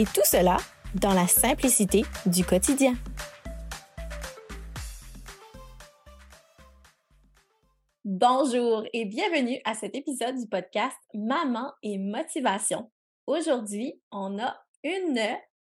Et tout cela dans la simplicité du quotidien. Bonjour et bienvenue à cet épisode du podcast Maman et Motivation. Aujourd'hui, on a une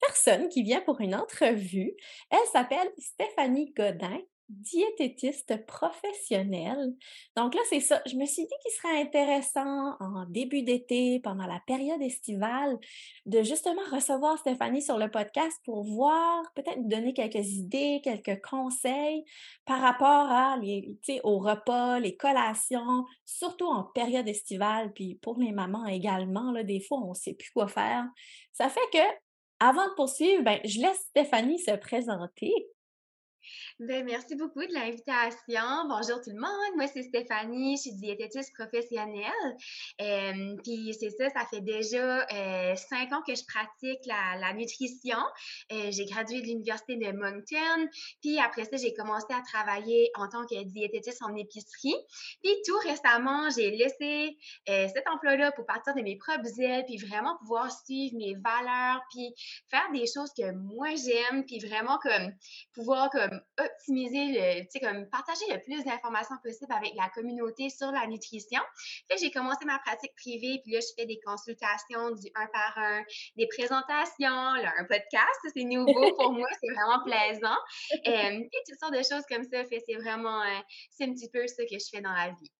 personne qui vient pour une entrevue. Elle s'appelle Stéphanie Godin diététiste professionnelle. Donc là, c'est ça. Je me suis dit qu'il serait intéressant en début d'été, pendant la période estivale, de justement recevoir Stéphanie sur le podcast pour voir, peut-être donner quelques idées, quelques conseils par rapport aux repas, les collations, surtout en période estivale, puis pour les mamans également, là, des fois, on ne sait plus quoi faire. Ça fait que, avant de poursuivre, ben, je laisse Stéphanie se présenter. Ben, merci beaucoup de l'invitation. Bonjour tout le monde. Moi, c'est Stéphanie. Je suis diététiste professionnelle. Puis c'est ça, ça fait déjà euh, cinq ans que je pratique la, la nutrition. Euh, j'ai gradué de l'Université de Moncton. Puis après ça, j'ai commencé à travailler en tant que diététiste en épicerie. Puis tout récemment, j'ai laissé euh, cet emploi-là pour partir de mes propres ailes, puis vraiment pouvoir suivre mes valeurs, puis faire des choses que moi j'aime, puis vraiment comme pouvoir comme optimiser, le, tu sais, comme partager le plus d'informations possible avec la communauté sur la nutrition. Fait j'ai commencé ma pratique privée, puis là, je fais des consultations du un par un, des présentations, un podcast, c'est nouveau pour moi, c'est vraiment plaisant. Euh, et toutes sortes de choses comme ça. Fait c'est vraiment, euh, c'est un petit peu ce que je fais dans la vie.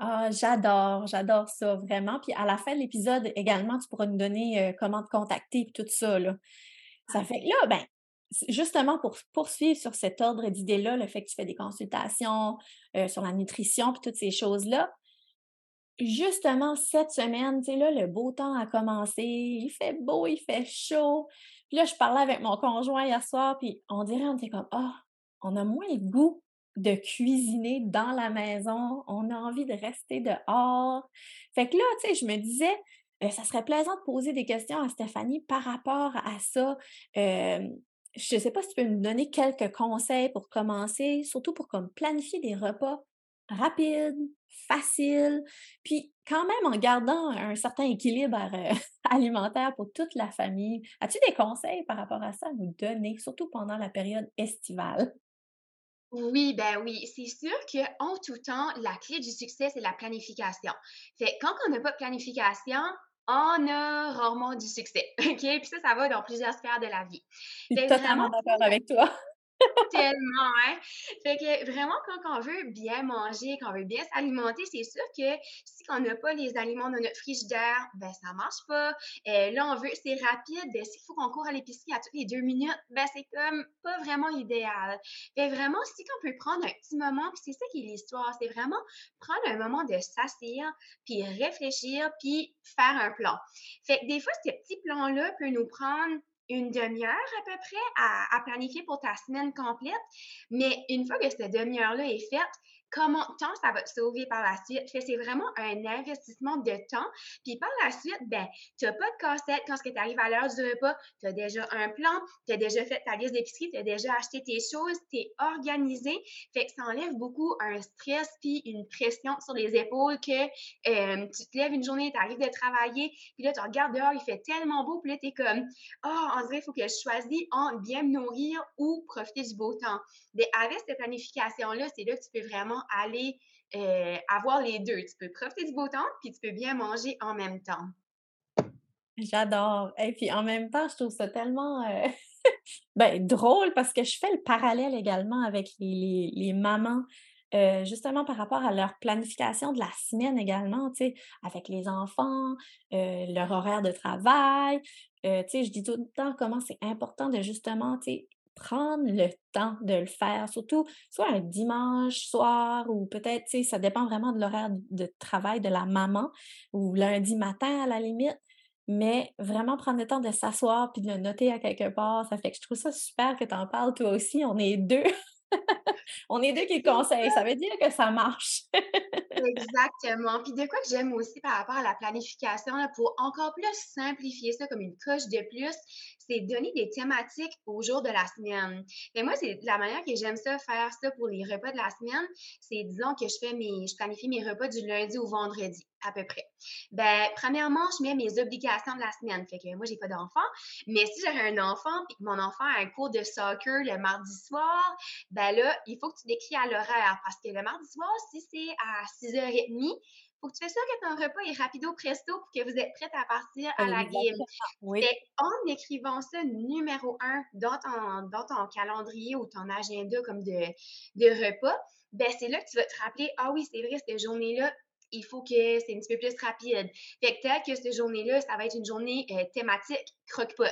Ah, j'adore, j'adore ça vraiment. Puis à la fin de l'épisode également, tu pourras nous donner euh, comment te contacter et tout ça. Là. Ça fait que là, ben, justement pour poursuivre sur cet ordre d'idées-là, le fait que tu fais des consultations euh, sur la nutrition et toutes ces choses-là, justement cette semaine, tu sais, là, le beau temps a commencé, il fait beau, il fait chaud. Puis là, je parlais avec mon conjoint hier soir, puis on dirait, on était comme, ah, on a moins le goût de cuisiner dans la maison, on a envie de rester dehors. Fait que là, tu sais, je me disais, euh, ça serait plaisant de poser des questions à Stéphanie par rapport à ça. Euh, je ne sais pas si tu peux me donner quelques conseils pour commencer, surtout pour comme planifier des repas rapides, faciles, puis quand même en gardant un certain équilibre euh, alimentaire pour toute la famille. As-tu des conseils par rapport à ça à nous donner, surtout pendant la période estivale? Oui, ben oui, c'est sûr qu'en tout temps, la clé du succès, c'est la planification. Fait quand on n'a pas de planification, on a rarement du succès. OK? Puis ça, ça va dans plusieurs sphères de la vie. Je suis totalement d'accord avec toi. Tellement, hein? Fait que vraiment, quand on veut bien manger, quand on veut bien s'alimenter, c'est sûr que si on n'a pas les aliments dans notre frigidaire, ben ça marche pas. Euh, là, on veut, c'est rapide, ben s'il faut qu'on court à l'épicerie à toutes les deux minutes, ben c'est comme pas vraiment idéal. Fait vraiment, si on peut prendre un petit moment, puis c'est ça qui est l'histoire, c'est vraiment prendre un moment de s'asseoir, puis réfléchir, puis faire un plan. Fait que des fois, ces petits plans-là peuvent nous prendre une demi-heure à peu près à, planifier pour ta semaine complète. Mais une fois que cette demi-heure-là est faite, comment temps ça va te sauver par la suite? C'est vraiment un investissement de temps. Puis par la suite, ben, tu n'as pas de cassette quand tu arrives à l'heure du repas. Tu as déjà un plan, tu as déjà fait ta liste d'épicerie, tu as déjà acheté tes choses, tu es organisé. Fait que ça enlève beaucoup un stress puis une pression sur les épaules que euh, tu te lèves une journée, tu arrives de travailler, puis là, tu regardes dehors, il fait tellement beau, puis là, tu es comme, oh, en vrai, il faut que je choisisse entre bien me nourrir ou profiter du beau temps. Mais avec cette planification-là, c'est là que tu peux vraiment aller euh, avoir les deux. Tu peux profiter du beau temps, puis tu peux bien manger en même temps. J'adore. Et puis en même temps, je trouve ça tellement euh, ben, drôle parce que je fais le parallèle également avec les, les, mamans. Euh, justement par rapport à leur planification de la semaine également, tu sais, avec les enfants, leur horaire de travail. tu sais, je dis tout le temps comment c'est important de justement, tu sais, prendre le temps de le faire, surtout soit un dimanche soir ou peut-être, tu sais, ça dépend vraiment de l'horaire de travail de la maman ou lundi matin à la limite. mais vraiment prendre le temps de s'asseoir puis de le noter à quelque part, ça fait que je trouve ça super que tu en parles toi aussi. On est deux. On est deux qui le conseillent. Ça veut dire que ça marche. Exactement. Puis de quoi que j'aime aussi par rapport à la planification, pour encore plus simplifier ça comme une coche de plus, c'est donner des thématiques au jour de la semaine. Et moi, c'est la manière que j'aime ça, faire ça pour les repas de la semaine, c'est disons que je fais mes, je planifie mes repas du lundi au vendredi à peu près. Ben, premièrement, je mets mes obligations de la semaine. Fait que moi, j'ai pas d'enfant. Mais si j'aurais un enfant puis que mon enfant a un cours de soccer le mardi soir, ben là, il faut que tu décris à l'horaire. Parce que le mardi soir, si c'est à 6h30, faut que tu fasses sûr que ton repas est rapido presto pour que vous êtes prête à partir à la game. Oui. en écrivant ça numéro un dans ton, dans ton calendrier ou ton agenda comme de, de repas, ben c'est là que tu vas te rappeler, ah oui, c'est vrai, cette journée-là, il faut que c'est un petit peu plus rapide. Fait que peut-être que cette journée-là, ça va être une journée euh, thématique croque-pot.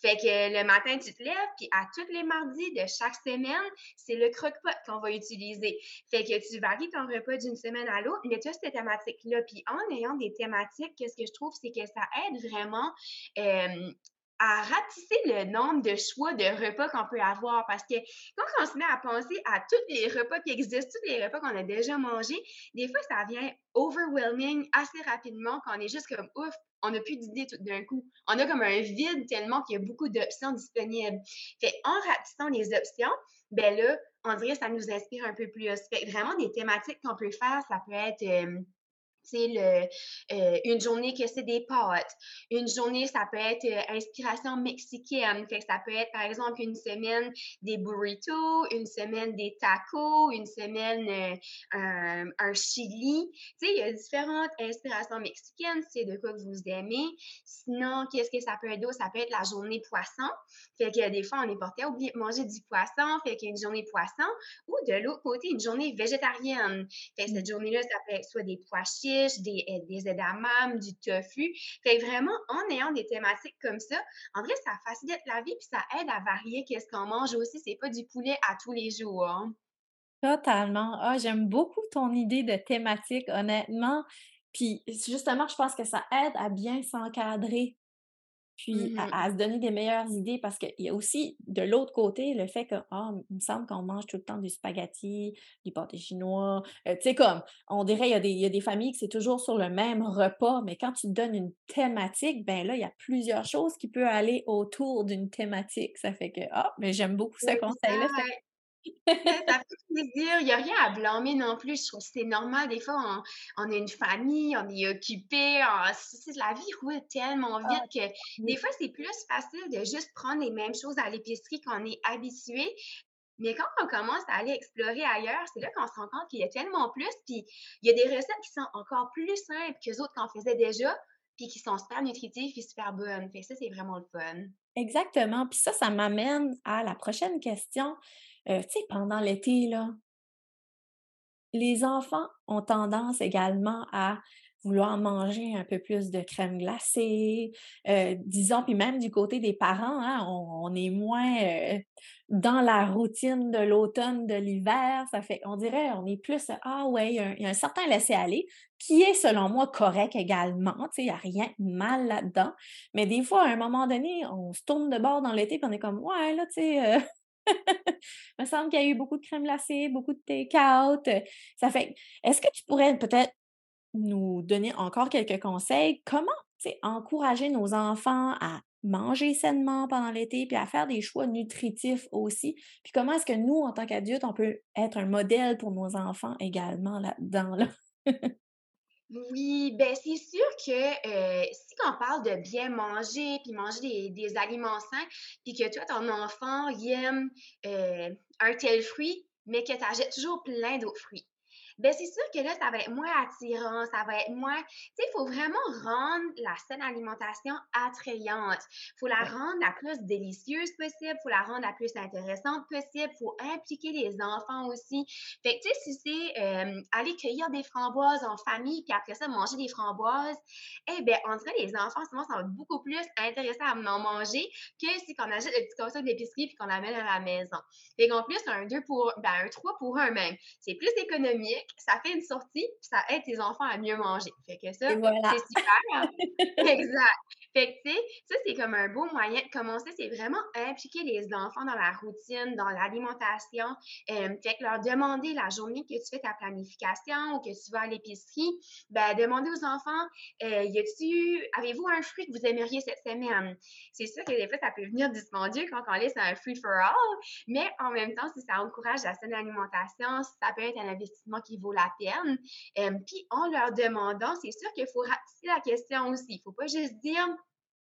Fait que le matin, tu te lèves, puis à tous les mardis de chaque semaine, c'est le croque-pot qu'on va utiliser. Fait que tu varies ton repas d'une semaine à l'autre, mais tu as cette thématique-là. Puis en ayant des thématiques, qu'est-ce que je trouve, c'est que ça aide vraiment euh, à ratisser le nombre de choix de repas qu'on peut avoir. Parce que quand on se met à penser à tous les repas qui existent, tous les repas qu'on a déjà mangés, des fois, ça vient overwhelming assez rapidement qu'on est juste comme ouf, on n'a plus d'idées tout d'un coup. On a comme un vide tellement qu'il y a beaucoup d'options disponibles. Fait en ratissant les options, ben là, on dirait que ça nous inspire un peu plus. Fait vraiment des thématiques qu'on peut faire, ça peut être euh, le, euh, une journée que c'est des pâtes. Une journée, ça peut être euh, inspiration mexicaine. Fait que ça peut être, par exemple, une semaine des burritos, une semaine des tacos, une semaine euh, un, un, chili. Tu sais, il y a différentes inspirations mexicaines, c'est de quoi que vous aimez. Sinon, qu'est-ce que ça peut être d'autre? Ça peut être la journée poisson. Fait que des fois, on est porté à oublier de manger du poisson. Fait qu'il y a une journée poisson. Ou de l'autre côté, une journée végétarienne. Fait que cette journée-là, ça peut être soit des pois chiches, des, euh, des edamame, du tofu. Fait vraiment, en ayant des thématiques comme ça, en vrai, ça facilite la vie puis ça aide à varier qu'est-ce qu'on mange aussi. C'est pas du poulet à tous les jours. Hein. Totalement. Ah, j'aime beaucoup ton idée de thématique, honnêtement. Puis justement, je pense que ça aide à bien s'encadrer puis mmh à, se donner des meilleures idées parce qu'il y a aussi de l'autre côté le fait que, ah, il me semble qu'on mange tout le temps du spaghetti, du pâté chinois. Euh, tu sais, comme, on dirait, il y, a des, il y a des familles que c'est toujours sur le même repas, mais quand tu donnes une thématique, ben là, il y a plusieurs choses qui peuvent aller autour d'une thématique. Ça fait que, ah, mais j'aime beaucoup ce conseil-là ça fait plaisir. Il n'y a rien à blâmer non plus. Je trouve que c'est normal. Des fois, on, on, a une famille, on est occupé. la vie roule tellement ah, vite que des fois, c'est plus facile de juste prendre les mêmes choses à l'épicerie qu'on est habitué. Mais quand on commence à aller explorer ailleurs, c'est là qu'on se rend compte qu'il y a tellement plus. Puis il y a des recettes qui sont encore plus simples que les autres qu'on faisait déjà, puis qui sont super nutritives et super bonnes. Fait ça, c'est vraiment le fun. Exactement. Puis ça, ça m'amène à la prochaine question. Euh, tu sais, pendant l'été, les enfants ont tendance également à vouloir manger un peu plus de crème glacée, euh, disons, puis même du côté des parents, hein, on, est moins euh, dans la routine de l'automne, de l'hiver, ça fait, on dirait, on est plus, ah ouais, il y, a un, certain laisser-aller qui est selon moi correct également, tu sais, il n'y a rien de mal là-dedans, mais des fois, à un moment donné, on se tourne de bord dans l'été, puis on est comme, ouais, là, tu sais, Il me semble qu'il y a eu beaucoup de crème glacée, beaucoup de take-out. Ça fait. Est-ce que tu pourrais peut-être nous donner encore quelques conseils? Comment encourager nos enfants à manger sainement pendant l'été, puis à faire des choix nutritifs aussi? Puis comment est-ce que nous, en tant qu'adultes, on peut être un modèle pour nos enfants également là-dedans? Là? Oui, ben c'est sûr que euh, si on parle de bien manger, puis manger des, des aliments sains, puis que toi, ton enfant, il aime euh, un tel fruit, mais que tu achètes toujours plein d'autres fruits ben c'est sûr que là, ça va être moins attirant, ça va être moins. Tu sais, il faut vraiment rendre la saine alimentation attrayante. Il faut la rendre la plus délicieuse possible, il faut la rendre la plus intéressante possible, il faut impliquer les enfants aussi. Fait que, tu sais, si c'est euh, aller cueillir des framboises en famille, puis après ça, manger des framboises, eh bien, on dirait les enfants, souvent, sont beaucoup plus intéressés à en manger que si on achète le petit concept d'épicerie puis qu'on l'amène à la maison. Fait qu'en plus, un 2 pour, ben, un 3 pour 1 même. C'est plus économique ça fait une sortie, puis ça aide tes enfants à mieux manger. Fait que ça, c'est super. Exact. Fait que, tu sais, ça, c'est comme un beau moyen de commencer. C'est vraiment impliquer les enfants dans la routine, dans l'alimentation. Euh, fait que leur demander la journée que tu fais ta planification ou que tu vas à l'épicerie, ben, demander aux enfants, euh, y a-tu, avez-vous un fruit que vous aimeriez cette semaine? C'est sûr que des fois, ça peut venir dispendieux quand on laisse un free for all, mais en même temps, si ça encourage la saine alimentation, ça peut être un investissement qui vaut la peine. Euh, puis en leur demandant, c'est sûr qu'il faut ratisser la question aussi. Il faut pas juste dire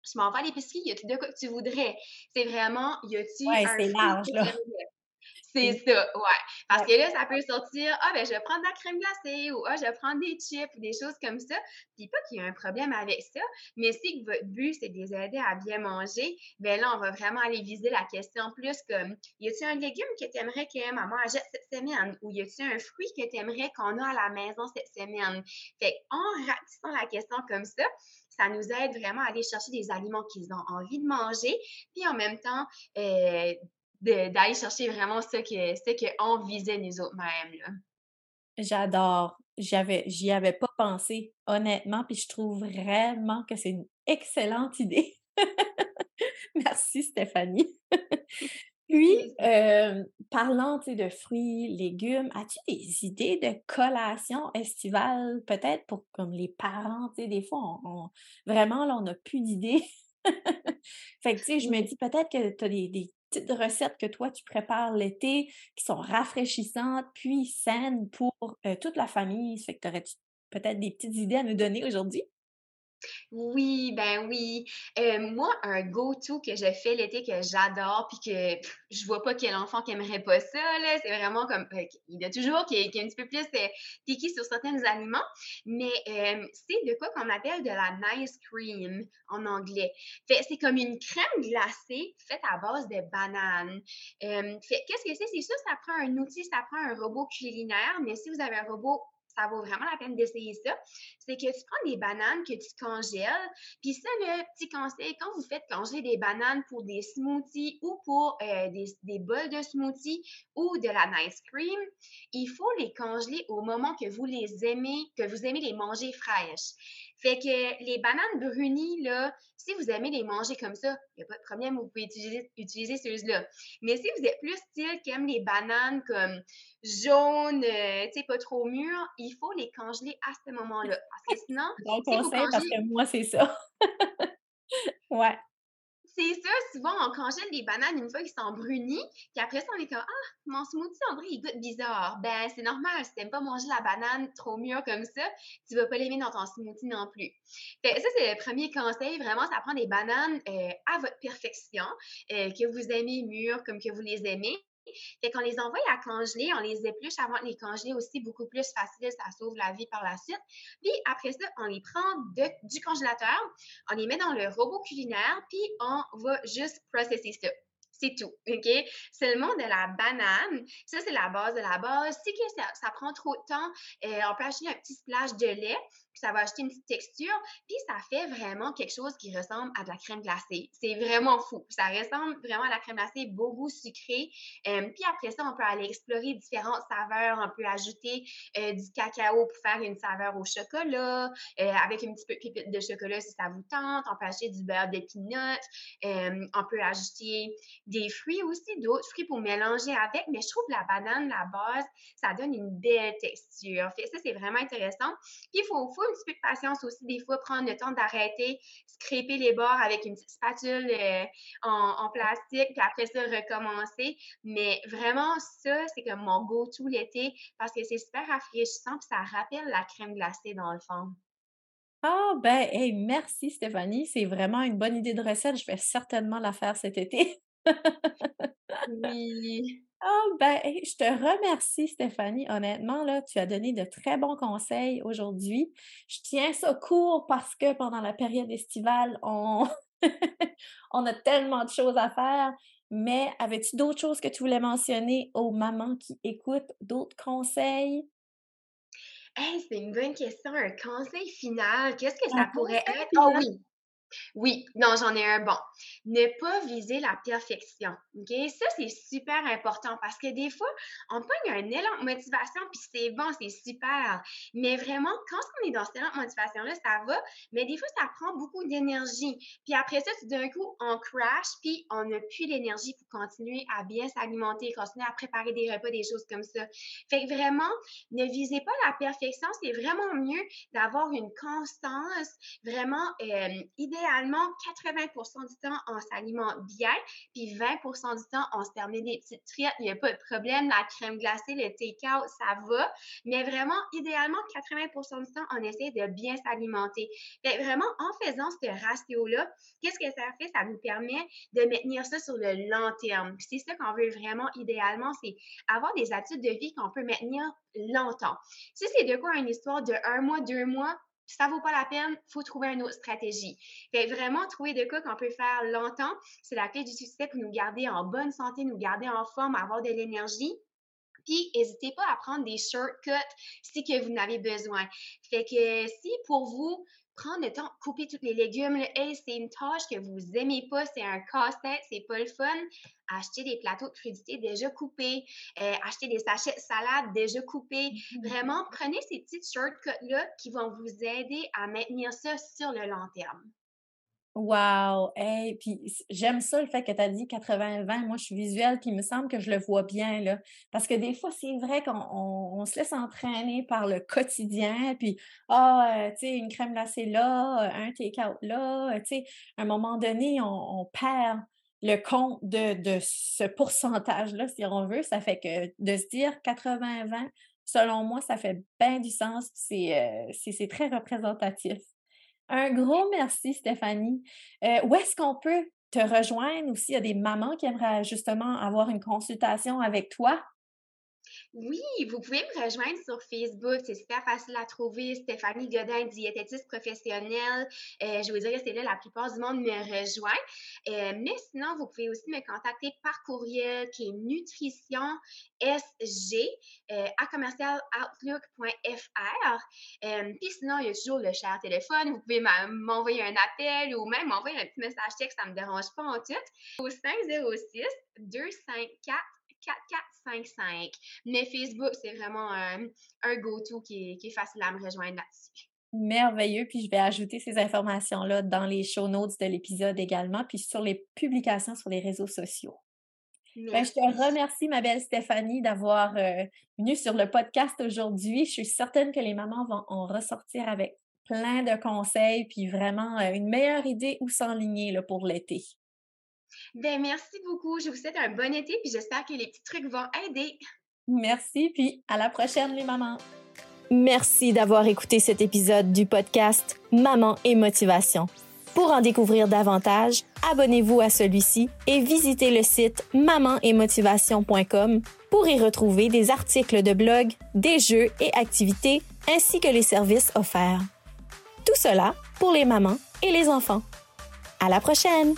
je m'en vais à l'épicerie, y a-tu de quoi que tu voudrais? C'est vraiment, y a-tu ouais, un c'est large, là. C'est ça, ouais. Parce que là, ça peut sortir, ah, ben, je vais prendre de la crème glacée ou ah, je vais prendre des chips ou des choses comme ça. Puis pas qu'il y a un problème avec ça, mais si votre but, c'est de les aider à bien manger, ben là, on va vraiment aller viser la question plus comme, y a-t-il un légume que tu aimerais que maman achète cette semaine? Ou y a-t-il un fruit que tu aimerais qu'on a à la maison cette semaine? Fait en ratissant la question comme ça, ça nous aide vraiment à aller chercher des aliments qu'ils ont envie de manger, puis en même temps, euh, d'aller chercher vraiment ce que ce qu'on visait nous autres mêmes. J'adore. J'avais, j'y avais pas pensé, honnêtement, puis je trouve vraiment que c'est une excellente idée. Merci Stéphanie. Puis, euh, parlant de fruits, légumes, as-tu des idées de collation estivale, peut-être pour comme les parents, tu sais, des fois, on, vraiment, là, on n'a plus d'idées? fait que, tu sais, je me dis peut-être que tu as des, petites recettes que toi, tu prépares l'été qui sont rafraîchissantes, puis saines pour euh, toute la famille. Fait que tu aurais peut-être des petites idées à nous donner aujourd'hui? Oui, ben oui. Euh, moi, un go-to que je fais l'été que j'adore, puis que je vois pas quel enfant qui aimerait pas ça. C'est vraiment comme, euh, il y a toujours qui est, un petit peu plus euh, piqué sur certains aliments, mais c'est de quoi qu'on appelle de la nice cream en anglais. C'est comme une crème glacée faite à base de bananes. qu'est-ce que c'est? C'est ça, ça prend un outil, ça prend un robot culinaire, mais si vous avez un robot ça vaut vraiment la peine d'essayer ça, c'est que tu prends des bananes que tu congèles. Puis ça, le petit conseil, quand vous faites congeler des bananes pour des smoothies ou pour euh, des, des bols de smoothies ou de la nice cream, il faut les congeler au moment que vous les aimez, que vous aimez les manger fraîches. Fait que les bananes brunies, là, si vous aimez les manger comme ça, il n'y a pas de problème, vous pouvez utiliser, utiliser ceux-là. Mais si vous êtes plus style qui aime les bananes comme jaunes, euh, tu sais, pas trop mûres, il faut les congeler à ce moment-là. Parce que sinon. Bon conseil, parce que moi, c'est ça. ouais c'est ça, souvent, on congèle les bananes une fois qu'ils sont brunis, puis après ça, on est comme Ah, mon smoothie, en vrai, il goûte bizarre. Ben, c'est normal, si t'aimes pas manger la banane trop mûre comme ça, tu vas pas l'aimer dans ton smoothie non plus. Fait, ça, c'est le premier conseil. Vraiment, ça prend des bananes euh, à votre perfection, euh, que vous aimez mûres comme que vous les aimez. Fait qu'on les envoie à congeler, on les épluche avant de les congeler aussi, beaucoup plus facile, ça sauve la vie par la suite. Puis après ça, on les prend du congélateur, on les met dans le robot culinaire, puis on va juste processer ça. C'est tout, OK? Seulement de la banane. Ça, c'est la base de la base. Si ça, prend trop de temps, euh, on peut acheter un petit splash de lait ça va acheter une petite texture, puis ça fait vraiment quelque chose qui ressemble à de la crème glacée. C'est vraiment fou. Ça ressemble vraiment à la crème glacée, beau goût sucré. Euh, puis après ça, on peut aller explorer différentes saveurs. On peut ajouter euh, du cacao pour faire une saveur au chocolat, euh, avec un petit peu de pipette de chocolat si ça vous tente. On peut acheter du beurre d'épinot. on peut ajouter des fruits aussi, d'autres fruits pour mélanger avec. Mais je trouve la banane, la base, ça donne une belle texture. Ça, c'est vraiment intéressant. Puis il faut un petit peu de patience aussi, des fois, prendre le temps d'arrêter, scraper les bords avec une petite spatule euh, en, plastique, puis après ça, recommencer. Mais vraiment, ça, c'est comme mon go-to l'été parce que c'est super rafraîchissant, puis ça rappelle la crème glacée dans le fond. Ah, ben, hey, merci Stéphanie. C'est vraiment une bonne idée de recette. Je vais certainement la faire cet été. oui. Oh, ben, je te remercie, Stéphanie. Honnêtement, là, tu as donné de très bons conseils aujourd'hui. Je tiens ça court parce que pendant la période estivale, on, on a tellement de choses à faire. Mais avais-tu d'autres choses que tu voulais mentionner aux mamans qui écoutent, d'autres conseils? c'est une bonne question. Un conseil final, qu'est-ce que ça pourrait être? Ah oui, Oui, non, j'en ai un bon. Ne pas viser la perfection. OK? Ça, c'est super important parce que des fois, on pogne un élan de motivation, puis c'est bon, c'est super. Mais vraiment, quand on est dans cet élan de motivation-là, ça va, mais des fois, ça prend beaucoup d'énergie. Puis après ça, d'un coup, on crash, puis on n'a plus l'énergie pour continuer à bien s'alimenter, continuer à préparer des repas, des choses comme ça. Fait que vraiment, ne visez pas la perfection. C'est vraiment mieux d'avoir une constance, vraiment euh, idéalement 80% du temps, on s'alimente bien, puis 20% du temps, on se termine des petites triettes, il n'y a pas de problème, la crème glacée, le take-out, ça va, mais vraiment, idéalement, 80% du temps, on essaie de bien s'alimenter. Vraiment, en faisant ce ratio-là, qu'est-ce que ça fait? Ça nous permet de maintenir ça sur le long terme. c'est ça qu'on veut vraiment, idéalement, c'est avoir des habitudes de vie qu'on peut maintenir longtemps. Si c'est de quoi une histoire de un mois, deux mois, ça vaut pas la peine, faut trouver une autre stratégie. Fait vraiment, trouver de quoi qu'on peut faire longtemps, c'est la clé du succès pour nous garder en bonne santé, nous garder en forme, avoir de l'énergie. Puis, n'hésitez pas à prendre des shortcuts si que vous n'avez besoin. Fait que si pour vous, prendre le temps, couper tous les légumes. Hey, c'est une tâche que vous aimez pas, c'est un casse-tête, c'est pas le fun. Achetez des plateaux de crudités déjà coupés, euh, achetez des sachets de salade déjà coupés. Mm-hmm. Vraiment, prenez ces petites shortcuts-là qui vont vous aider à maintenir ça sur le long terme. Wow! Hey, puis j'aime ça le fait que tu as dit 80-20. Moi, je suis visuelle, puis il me semble que je le vois bien, là. Parce que des fois, c'est vrai qu'on se laisse entraîner par le quotidien, puis, ah, tu sais, une crème glacée là, un take-out là, tu sais, à un moment donné, on, perd le compte de, ce pourcentage-là, si on veut. Ça fait que de se dire 80-20, selon moi, ça fait bien du sens, c'est c'est très représentatif. Un gros merci, Stéphanie. Euh, où est-ce qu'on peut te rejoindre ou s'il y a des mamans qui aimeraient justement avoir une consultation avec toi? Oui, vous pouvez me rejoindre sur Facebook. C'est super facile à trouver. Stéphanie Godin, diététiste professionnelle. Euh, je vous dirais, c'est là la plupart du monde me rejoint. Euh, mais sinon, vous pouvez aussi me contacter par courriel qui est nutrition sg euh, à commercialoutlook.fr. Puis sinon, il y a toujours le cher téléphone. Vous pouvez m'envoyer un appel ou même m'envoyer un petit message texte. Ça ne me dérange pas en tout. Au 506 254 4455. Mais Facebook, c'est vraiment un, go-to qui, est facile à me rejoindre là-dessus. Merveilleux. Puis je vais ajouter ces informations-là dans les show notes de l'épisode également, puis sur les publications sur les réseaux sociaux. Ben, je te remercie, ma belle Stéphanie, d'avoir euh, venu sur le podcast aujourd'hui. Je suis certaine que les mamans vont en ressortir avec plein de conseils, puis vraiment euh, une meilleure idée où s'enligner pour l'été. Ben, merci beaucoup. Je vous souhaite un bon été, puis j'espère que les petits trucs vont aider. Merci, puis à la prochaine, les mamans. Merci d'avoir écouté cet épisode du podcast Maman et Motivation. Pour en découvrir davantage, abonnez-vous à celui-ci et visitez le site mamanetmotivation.com pour y retrouver des articles de blog, des jeux et activités ainsi que les services offerts. Tout cela pour les mamans et les enfants. À la prochaine!